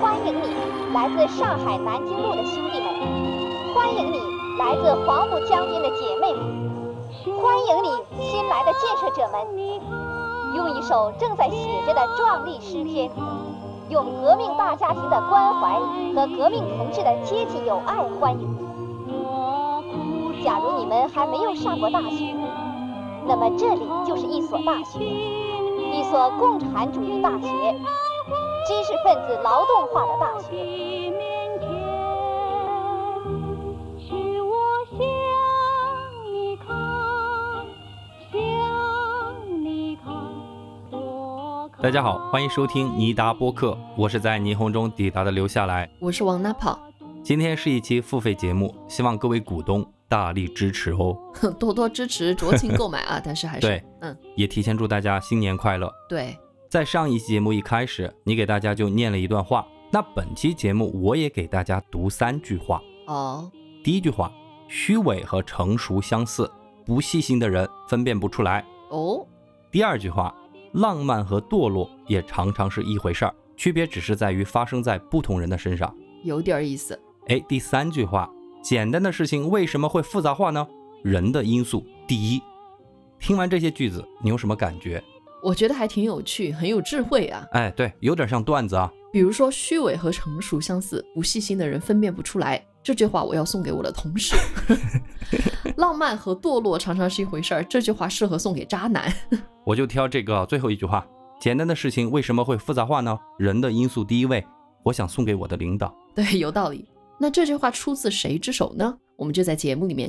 欢迎你，来自上海南京路的兄弟们；欢迎你，来自黄浦江边的姐妹们；欢迎你，新来的建设者们。用一首正在写着的壮丽诗篇，用革命大家庭的关怀和革命同志的阶级友爱欢迎你。假如你们还没有上过大学，那么这里就是一所大学，一所共产主义大学。知识分子劳动化的大学。大家好，欢迎收听尼达播客，我是在霓虹中抵达的留下来，我是王大炮。今天是一期付费节目，希望各位股东大力支持哦，多多支持，酌情购买啊！但是还是对，嗯，也提前祝大家新年快乐。对。在上一期节目一开始，你给大家就念了一段话。那本期节目我也给大家读三句话哦。第一句话，虚伪和成熟相似，不细心的人分辨不出来哦。第二句话，浪漫和堕落也常常是一回事儿，区别只是在于发生在不同人的身上，有点意思。哎，第三句话，简单的事情为什么会复杂化呢？人的因素第一。听完这些句子，你有什么感觉？我觉得还挺有趣，很有智慧啊！哎，对，有点像段子啊。比如说，虚伪和成熟相似，不细心的人分辨不出来。这句话我要送给我的同事。浪漫和堕落常常是一回事儿，这句话适合送给渣男。我就挑这个最后一句话：简单的事情为什么会复杂化呢？人的因素第一位。我想送给我的领导。对，有道理。那这句话出自谁之手呢？我们就在节目里面给